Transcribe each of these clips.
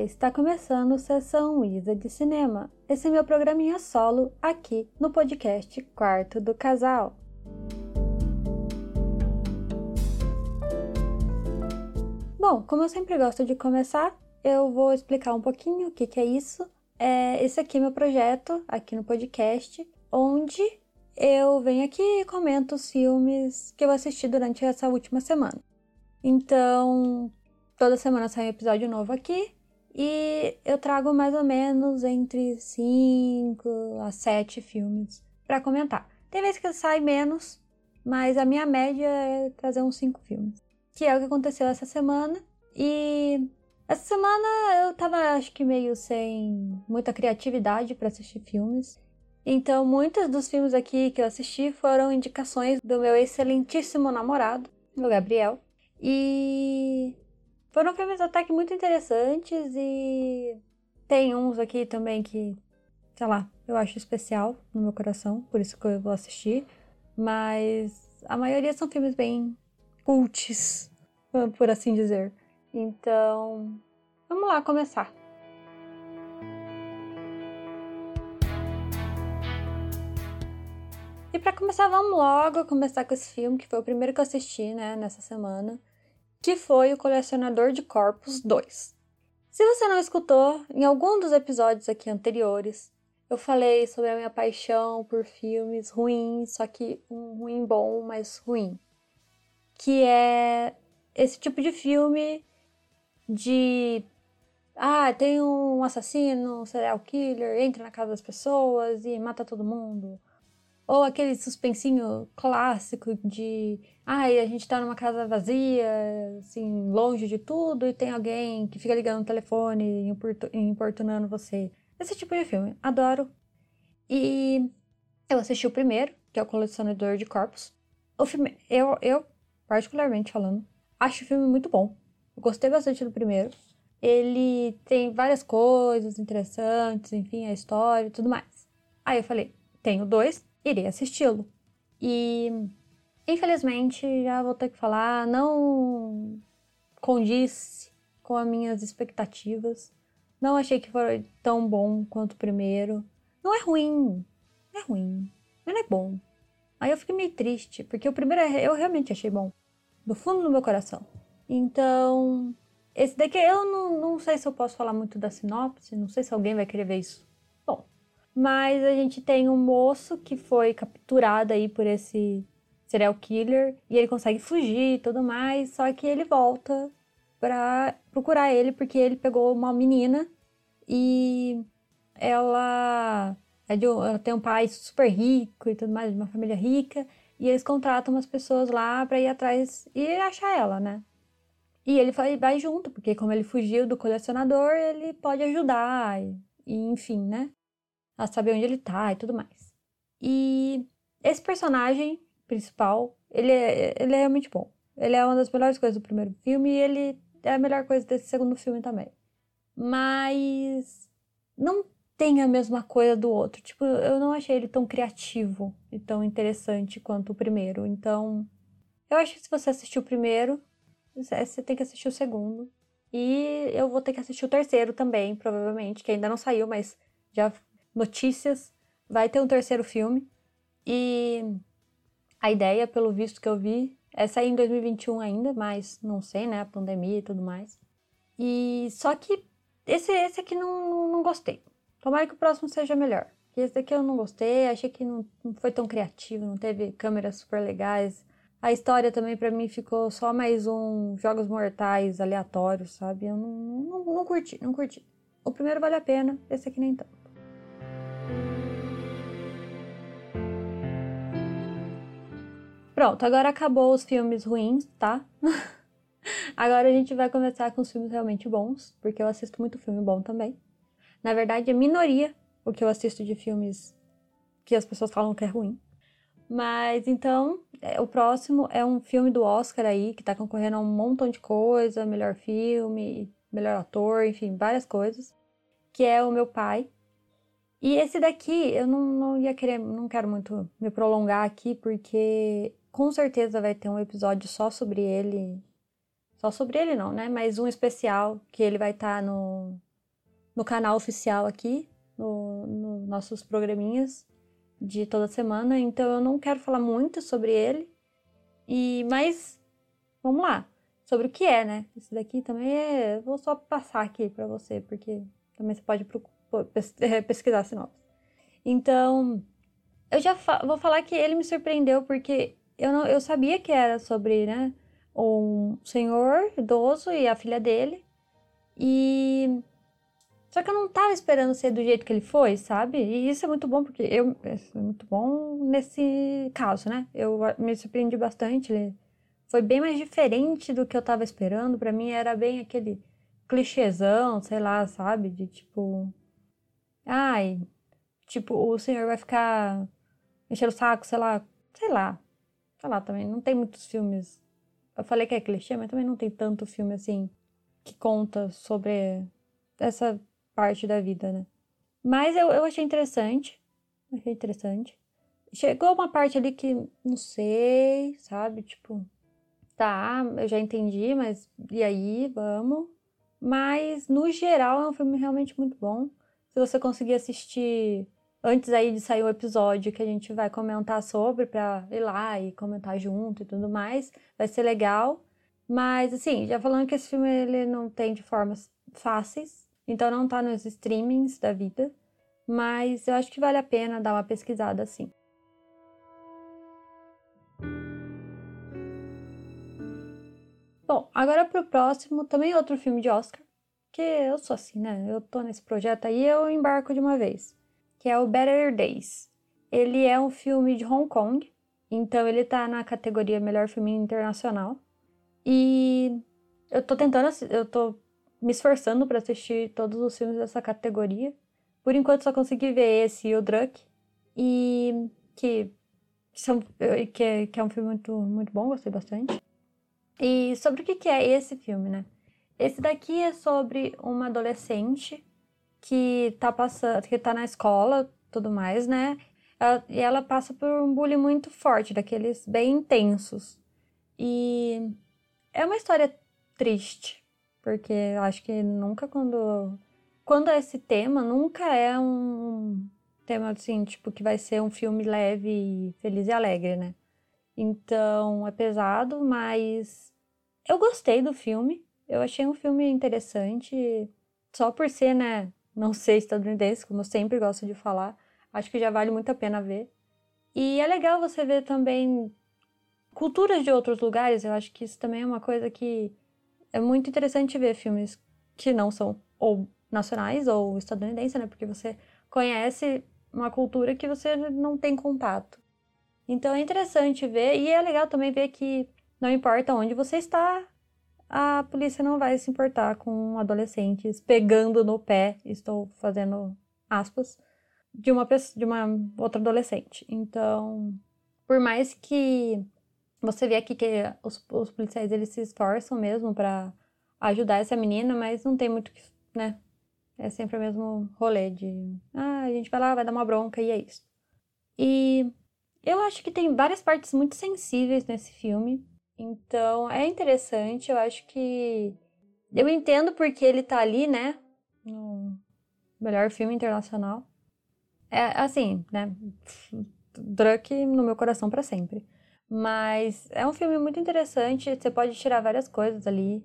Está começando Sessão Isa de Cinema. Esse é meu programinha solo aqui no podcast Quarto do Casal. Bom, como eu sempre gosto de começar, eu vou explicar um pouquinho o que, que é isso. É, esse aqui é meu projeto, aqui no podcast, onde eu venho aqui e comento os filmes que eu assisti durante essa última semana. Então, toda semana sai um episódio novo aqui e eu trago mais ou menos entre 5 a 7 filmes para comentar. Tem vezes que sai menos, mas a minha média é trazer uns 5 filmes. Que é o que aconteceu essa semana. E essa semana eu tava, acho que meio sem muita criatividade para assistir filmes. Então, muitos dos filmes aqui que eu assisti foram indicações do meu excelentíssimo namorado, o Gabriel. E foram filmes até que muito interessantes e tem uns aqui também que, sei lá, eu acho especial no meu coração, por isso que eu vou assistir. Mas a maioria são filmes bem cults, por assim dizer. Então, vamos lá começar. E para começar, vamos logo começar com esse filme, que foi o primeiro que eu assisti, né, nessa semana que foi o Colecionador de Corpos 2. Se você não escutou, em algum dos episódios aqui anteriores, eu falei sobre a minha paixão por filmes ruins, só que um ruim bom, mas ruim. Que é esse tipo de filme de. Ah, tem um assassino, um serial killer, entra na casa das pessoas e mata todo mundo. Ou aquele suspensinho clássico de. Ai, a gente tá numa casa vazia, assim, longe de tudo, e tem alguém que fica ligando no telefone e importunando você. Esse tipo de filme. Adoro. E eu assisti o primeiro, que é o Colecionador de Corpos. O filme, eu, eu, particularmente falando, acho o filme muito bom. Eu gostei bastante do primeiro. Ele tem várias coisas interessantes, enfim, a história e tudo mais. Aí eu falei, tenho dois, irei assisti-lo. E infelizmente, já vou ter que falar, não condiz com as minhas expectativas. Não achei que foi tão bom quanto o primeiro. Não é ruim, é ruim, mas não é bom. Aí eu fiquei meio triste, porque o primeiro eu realmente achei bom, do fundo do meu coração. Então, esse daqui eu não, não sei se eu posso falar muito da sinopse, não sei se alguém vai querer ver isso mas a gente tem um moço que foi capturado aí por esse serial killer e ele consegue fugir e tudo mais, só que ele volta pra procurar ele porque ele pegou uma menina e ela é de, ela tem um pai super rico e tudo mais, de uma família rica, e eles contratam umas pessoas lá para ir atrás e achar ela, né? E ele vai, vai junto, porque como ele fugiu do colecionador, ele pode ajudar, e, e enfim, né? A saber onde ele tá e tudo mais. E esse personagem principal, ele é, ele é realmente bom. Ele é uma das melhores coisas do primeiro filme e ele é a melhor coisa desse segundo filme também. Mas não tem a mesma coisa do outro. Tipo, eu não achei ele tão criativo e tão interessante quanto o primeiro. Então, eu acho que se você assistiu o primeiro, você tem que assistir o segundo. E eu vou ter que assistir o terceiro também, provavelmente, que ainda não saiu, mas já notícias, vai ter um terceiro filme. E a ideia, pelo visto que eu vi, é sair em 2021 ainda, mas não sei, né? A pandemia e tudo mais. E só que esse, esse aqui não, não gostei. Tomara que o próximo seja melhor. Esse daqui eu não gostei, achei que não, não foi tão criativo, não teve câmeras super legais. A história também para mim ficou só mais um jogos mortais aleatórios, sabe? Eu não, não, não curti, não curti. O primeiro vale a pena, esse aqui nem tanto. Pronto, agora acabou os filmes ruins, tá? agora a gente vai começar com os filmes realmente bons, porque eu assisto muito filme bom também. Na verdade, é minoria o que eu assisto de filmes que as pessoas falam que é ruim. Mas então, é, o próximo é um filme do Oscar aí, que tá concorrendo a um montão de coisa, melhor filme, melhor ator, enfim, várias coisas, que é O Meu Pai. E esse daqui, eu não, não ia querer, não quero muito me prolongar aqui, porque com certeza vai ter um episódio só sobre ele. Só sobre ele não, né? Mas um especial que ele vai estar tá no, no canal oficial aqui, nos no nossos programinhas de toda semana, então eu não quero falar muito sobre ele. E mas vamos lá, sobre o que é, né? Isso daqui também é, vou só passar aqui para você, porque também você pode pesquisar sinopse. Então, eu já fa vou falar que ele me surpreendeu porque eu não eu sabia que era sobre, né, um senhor idoso e a filha dele. E só que eu não tava esperando ser do jeito que ele foi, sabe? E isso é muito bom, porque eu. É muito bom nesse caso, né? Eu me surpreendi bastante. Ele foi bem mais diferente do que eu tava esperando. para mim era bem aquele clichêzão, sei lá, sabe? De tipo. Ai. Tipo, o senhor vai ficar enchendo o saco, sei lá. Sei lá. Sei lá também. Não tem muitos filmes. Eu falei que é clichê, mas também não tem tanto filme assim que conta sobre essa parte da vida, né? Mas eu, eu achei interessante. Achei interessante. Chegou uma parte ali que não sei, sabe? Tipo, tá, eu já entendi, mas e aí, vamos. Mas no geral é um filme realmente muito bom. Se você conseguir assistir antes aí de sair o episódio que a gente vai comentar sobre para ir lá e comentar junto e tudo mais, vai ser legal. Mas assim, já falando que esse filme ele não tem de formas fáceis, então não tá nos streamings da vida, mas eu acho que vale a pena dar uma pesquisada assim. Bom, agora pro próximo, também outro filme de Oscar, que eu sou assim, né? Eu tô nesse projeto aí, eu embarco de uma vez, que é o Better Days. Ele é um filme de Hong Kong, então ele tá na categoria Melhor Filme Internacional. E eu tô tentando, eu tô me esforçando para assistir todos os filmes dessa categoria. Por enquanto só consegui ver esse e o Druck. E que, são, que, é, que é um filme muito, muito bom, gostei bastante. E sobre o que é esse filme, né? Esse daqui é sobre uma adolescente que tá passando, que tá na escola, tudo mais, né? Ela, e ela passa por um bullying muito forte, daqueles bem intensos. E é uma história triste, porque eu acho que nunca quando. Quando é esse tema, nunca é um tema assim, tipo, que vai ser um filme leve, feliz e alegre, né? Então é pesado, mas eu gostei do filme. Eu achei um filme interessante, só por ser, né? Não ser estadunidense, como eu sempre gosto de falar. Acho que já vale muito a pena ver. E é legal você ver também culturas de outros lugares. Eu acho que isso também é uma coisa que é muito interessante ver filmes que não são ou nacionais ou estadunidenses, né? Porque você conhece uma cultura que você não tem contato. Então é interessante ver e é legal também ver que não importa onde você está, a polícia não vai se importar com adolescentes pegando no pé, estou fazendo aspas, de uma pessoa, de uma outra adolescente. Então, por mais que você vê aqui que os, os policiais eles se esforçam mesmo para ajudar essa menina, mas não tem muito que, né? É sempre o mesmo rolê de, ah, a gente vai lá, vai dar uma bronca e é isso. E eu acho que tem várias partes muito sensíveis nesse filme. Então, é interessante, eu acho que eu entendo porque ele tá ali, né, no melhor filme internacional. É assim, né, Druck no meu coração para sempre. Mas é um filme muito interessante, você pode tirar várias coisas ali,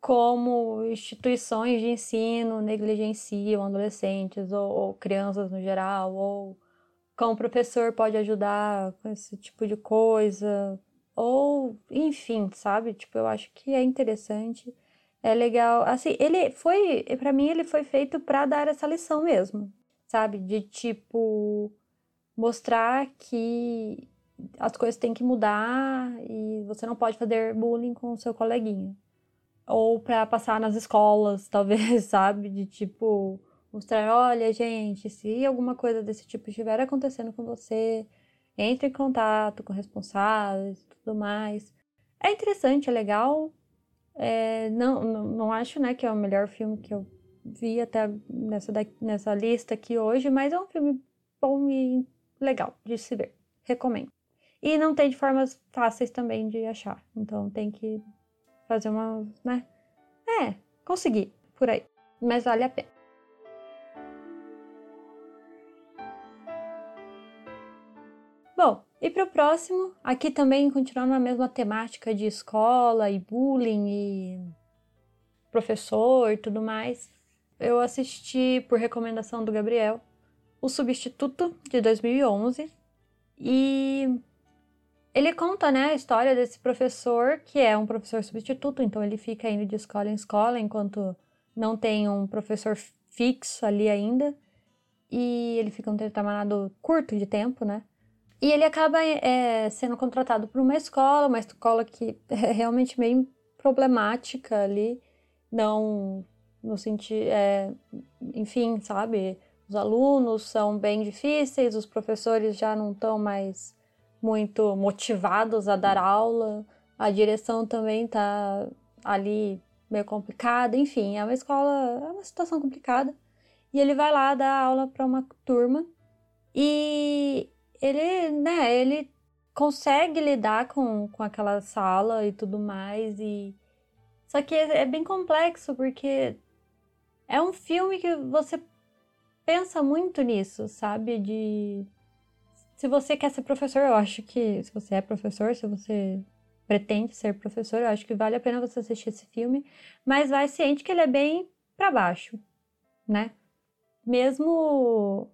como instituições de ensino negligenciam adolescentes ou, ou crianças no geral, ou como o professor pode ajudar com esse tipo de coisa, ou enfim, sabe? Tipo, eu acho que é interessante, é legal. Assim, ele foi, para mim, ele foi feito para dar essa lição mesmo, sabe? De tipo mostrar que as coisas têm que mudar e você não pode fazer bullying com o seu coleguinha. Ou para passar nas escolas, talvez, sabe? De tipo, mostrar: olha, gente, se alguma coisa desse tipo estiver acontecendo com você, entre em contato com responsáveis e tudo mais. É interessante, é legal. É, não, não, não acho né, que é o melhor filme que eu vi até nessa, nessa lista aqui hoje, mas é um filme bom e legal de se ver. Recomendo. E não tem de formas fáceis também de achar. Então tem que fazer uma, né? É, conseguir por aí. Mas vale a pena. E para o próximo, aqui também continuando na mesma temática de escola e bullying e professor e tudo mais, eu assisti por recomendação do Gabriel O Substituto de 2011 e ele conta, né, a história desse professor que é um professor substituto, então ele fica indo de escola em escola enquanto não tem um professor fixo ali ainda e ele fica um determinado curto de tempo, né? E ele acaba é, sendo contratado por uma escola, uma escola que é realmente bem problemática ali, não no sentido, é, enfim, sabe? Os alunos são bem difíceis, os professores já não estão mais muito motivados a dar aula, a direção também está ali meio complicada, enfim, é uma escola, é uma situação complicada. E ele vai lá dar aula para uma turma e ele, né, ele consegue lidar com, com aquela sala e tudo mais e só que é, é bem complexo porque é um filme que você pensa muito nisso, sabe? De se você quer ser professor, eu acho que se você é professor, se você pretende ser professor, eu acho que vale a pena você assistir esse filme, mas vai ciente que ele é bem para baixo, né? Mesmo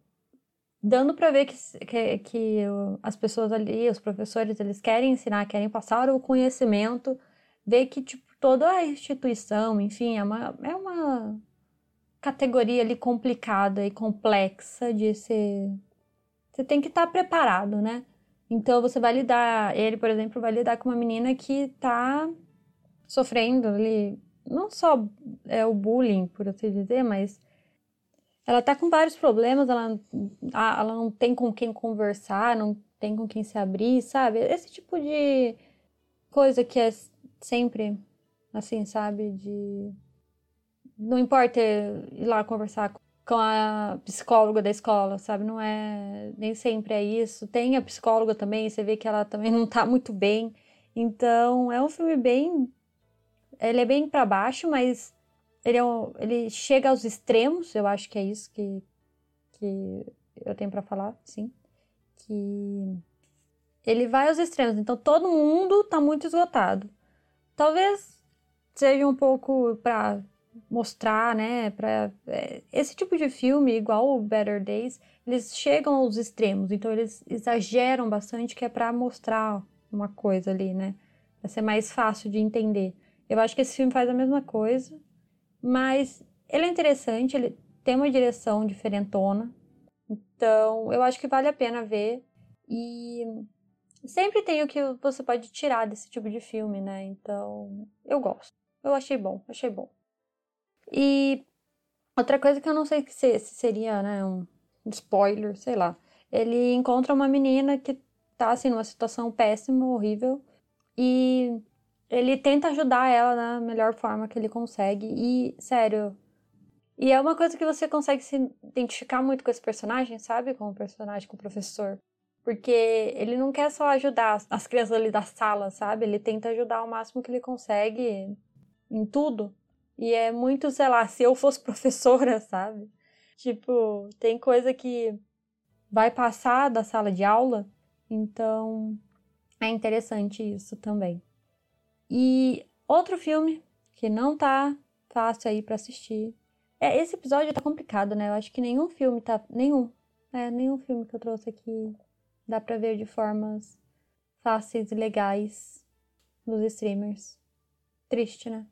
dando para ver que, que, que, as pessoas ali, os professores, eles querem ensinar, querem passar o conhecimento, ver que tipo, toda a instituição, enfim, é uma, é uma categoria ali complicada e complexa de ser. Você tem que estar tá preparado, né? Então você vai lidar, ele, por exemplo, vai lidar com uma menina que tá sofrendo ali, não só é o bullying, por assim dizer, mas ela tá com vários problemas, ela, ela não tem com quem conversar, não tem com quem se abrir, sabe? Esse tipo de coisa que é sempre assim, sabe? De. Não importa ir lá conversar com a psicóloga da escola, sabe? Não é. Nem sempre é isso. Tem a psicóloga também, você vê que ela também não tá muito bem. Então, é um filme bem. Ele é bem para baixo, mas ele, é um, ele chega aos extremos, eu acho que é isso que, que eu tenho para falar, sim. Que ele vai aos extremos, então todo mundo tá muito esgotado. Talvez seja um pouco para mostrar, né, para é, esse tipo de filme, igual o Better Days, eles chegam aos extremos, então eles exageram bastante que é para mostrar uma coisa ali, né, para ser mais fácil de entender. Eu acho que esse filme faz a mesma coisa, mas ele é interessante, ele tem uma direção diferentona. Então, eu acho que vale a pena ver. E sempre tem o que você pode tirar desse tipo de filme, né? Então, eu gosto. Eu achei bom, achei bom. E outra coisa que eu não sei se, se seria, né, um spoiler, sei lá. Ele encontra uma menina que tá, assim, numa situação péssima, horrível. E ele tenta ajudar ela da melhor forma que ele consegue. E, sério. E é uma coisa que você consegue se identificar muito com esse personagem, sabe? Com o personagem, com o professor. Porque ele não quer só ajudar as crianças ali da sala, sabe? Ele tenta ajudar o máximo que ele consegue em tudo. E é muito, sei lá, se eu fosse professora, sabe? Tipo, tem coisa que vai passar da sala de aula, então é interessante isso também. E outro filme que não tá fácil aí para assistir. É, esse episódio tá complicado, né? Eu acho que nenhum filme tá. Nenhum. É, nenhum filme que eu trouxe aqui dá pra ver de formas fáceis e legais nos streamers. Triste, né?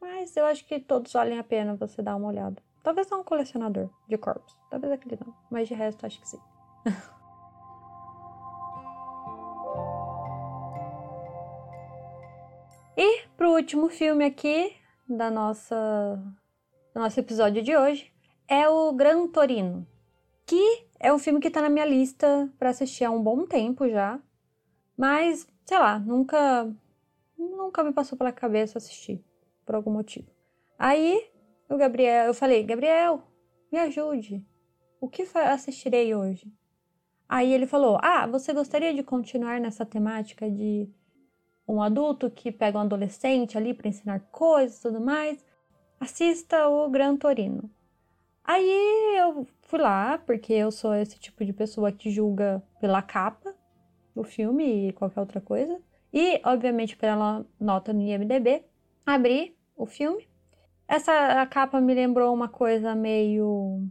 Mas eu acho que todos valem a pena você dar uma olhada. Talvez não um colecionador de corpos. Talvez aquele não. Mas de resto, acho que sim. último filme aqui da nossa do nosso episódio de hoje é o Gran Torino, que é um filme que tá na minha lista para assistir há um bom tempo já, mas sei lá, nunca nunca me passou pela cabeça assistir por algum motivo. Aí o Gabriel, eu falei, Gabriel, me ajude. O que assistirei hoje? Aí ele falou: Ah, você gostaria de continuar nessa temática de um adulto que pega um adolescente ali para ensinar coisas e tudo mais, assista o Gran Torino. Aí eu fui lá, porque eu sou esse tipo de pessoa que julga pela capa. o filme e qualquer outra coisa. E, obviamente, pela nota no IMDB, abri o filme. Essa capa me lembrou uma coisa meio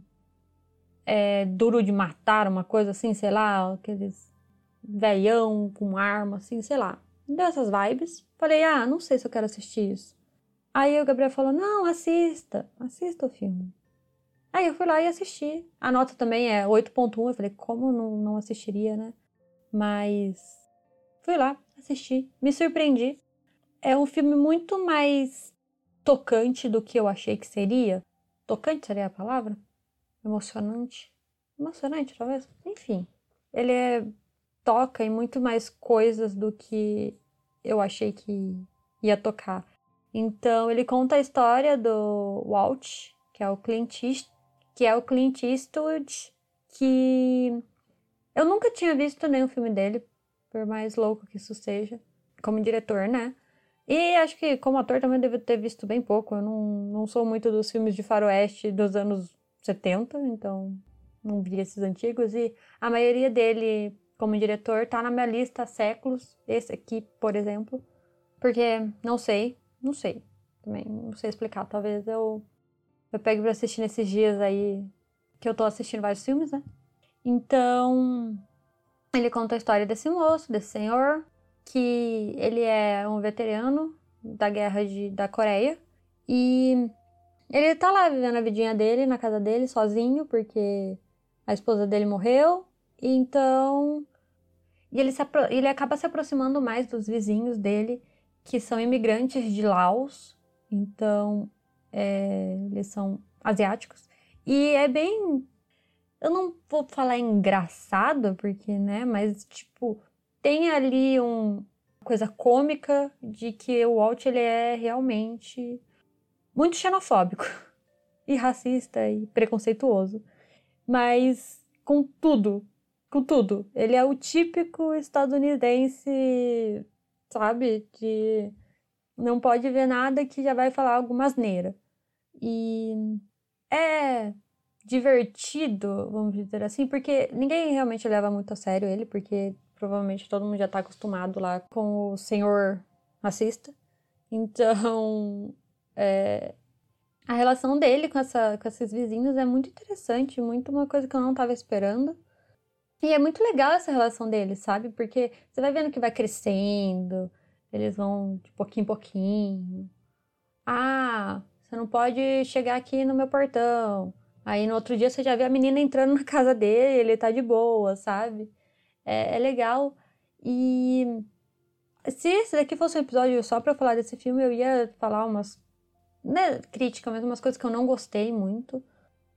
é, duro de matar, uma coisa assim, sei lá, aqueles velhão com arma, assim, sei lá. Deu essas vibes. Falei, ah, não sei se eu quero assistir isso. Aí o Gabriel falou, não, assista, assista o filme. Aí eu fui lá e assisti. A nota também é 8.1. Eu falei, como não, não assistiria, né? Mas fui lá, assisti, me surpreendi. É um filme muito mais tocante do que eu achei que seria. Tocante seria a palavra? Emocionante. Emocionante, talvez? Enfim. Ele é, toca em muito mais coisas do que eu achei que ia tocar. Então, ele conta a história do Walt, que é o Clint Eastwood, que é o Clint Eastwood, que eu nunca tinha visto nenhum filme dele, por mais louco que isso seja, como diretor, né? E acho que como ator também devo ter visto bem pouco. Eu não, não sou muito dos filmes de faroeste dos anos 70, então não vi esses antigos. E a maioria dele, como diretor, tá na minha lista há séculos. Esse aqui, por exemplo. Porque não sei, não sei. Também não sei explicar. Talvez eu, eu pegue pra assistir nesses dias aí que eu tô assistindo vários filmes, né? Então, ele conta a história desse moço, desse senhor, que ele é um veterano da guerra de, da Coreia e ele tá lá vivendo a vidinha dele na casa dele sozinho porque a esposa dele morreu. Então e ele, se, ele acaba se aproximando mais dos vizinhos dele que são imigrantes de Laos. Então é, eles são asiáticos e é bem eu não vou falar engraçado, porque, né, mas, tipo, tem ali um coisa cômica de que o Walt, ele é realmente muito xenofóbico e racista e preconceituoso. Mas com tudo, com tudo. Ele é o típico estadunidense, sabe, de não pode ver nada que já vai falar alguma asneira. E é divertido, vamos dizer assim, porque ninguém realmente leva muito a sério ele, porque provavelmente todo mundo já tá acostumado lá com o senhor racista. Então, é, a relação dele com, essa, com esses vizinhos é muito interessante, muito uma coisa que eu não tava esperando. E é muito legal essa relação deles, sabe? Porque você vai vendo que vai crescendo, eles vão de pouquinho em pouquinho. Ah, você não pode chegar aqui no meu portão. Aí no outro dia você já vê a menina entrando na casa dele, ele tá de boa, sabe? É, é legal. E se esse daqui fosse um episódio só pra falar desse filme, eu ia falar umas. Né, crítica, mas umas coisas que eu não gostei muito.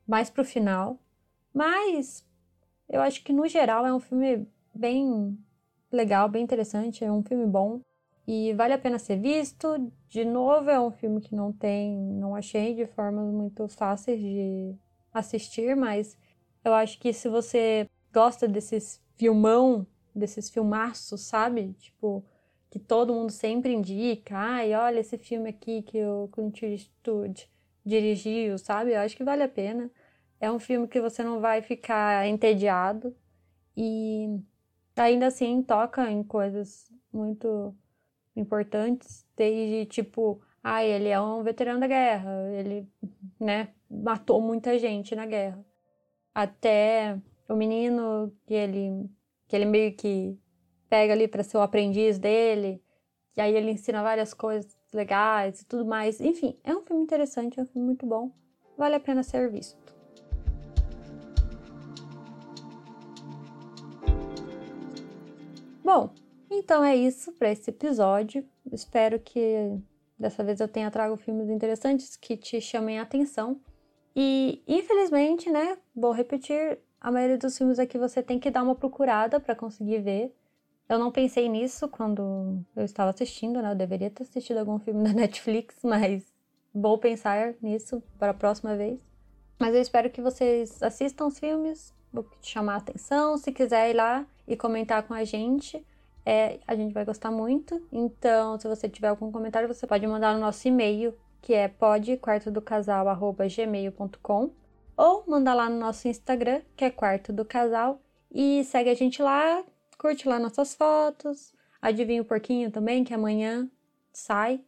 Mais pro final. Mas eu acho que no geral é um filme bem legal, bem interessante. É um filme bom. E vale a pena ser visto. De novo, é um filme que não tem. Não achei de formas muito fáceis de assistir, mas eu acho que se você gosta desses filmão, desses filmaços, sabe? Tipo, que todo mundo sempre indica, ai, olha esse filme aqui que o Clint Eastwood dirigiu, sabe? Eu acho que vale a pena. É um filme que você não vai ficar entediado e ainda assim toca em coisas muito importantes, desde tipo, ai, ele é um veterano da guerra, ele, né, matou muita gente na guerra. Até o menino que ele, que ele meio que pega ali para ser o aprendiz dele, e aí ele ensina várias coisas legais e tudo mais. Enfim, é um filme interessante, é um filme muito bom. Vale a pena ser visto. Bom, então é isso para esse episódio. Espero que dessa vez eu tenha trago filmes interessantes que te chamem a atenção. E infelizmente, né, vou repetir, a maioria dos filmes aqui você tem que dar uma procurada para conseguir ver. Eu não pensei nisso quando eu estava assistindo, né? Eu deveria ter assistido algum filme da Netflix, mas vou pensar nisso para a próxima vez. Mas eu espero que vocês assistam os filmes, vou te chamar a atenção. Se quiser ir lá e comentar com a gente, é, a gente vai gostar muito. Então, se você tiver algum comentário, você pode mandar no nosso e-mail, que é podquartodocasal.gmail.com ou manda lá no nosso Instagram, que é Quarto do Casal, e segue a gente lá, curte lá nossas fotos. Adivinha o porquinho também, que amanhã sai,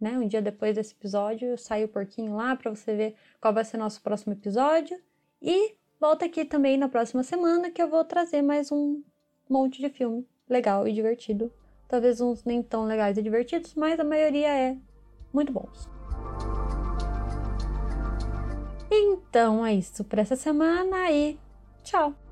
né? Um dia depois desse episódio, sai o porquinho lá para você ver qual vai ser nosso próximo episódio. E volta aqui também na próxima semana que eu vou trazer mais um monte de filme legal e divertido. Talvez uns nem tão legais e divertidos, mas a maioria é muito bons. Então é isso para essa semana e tchau!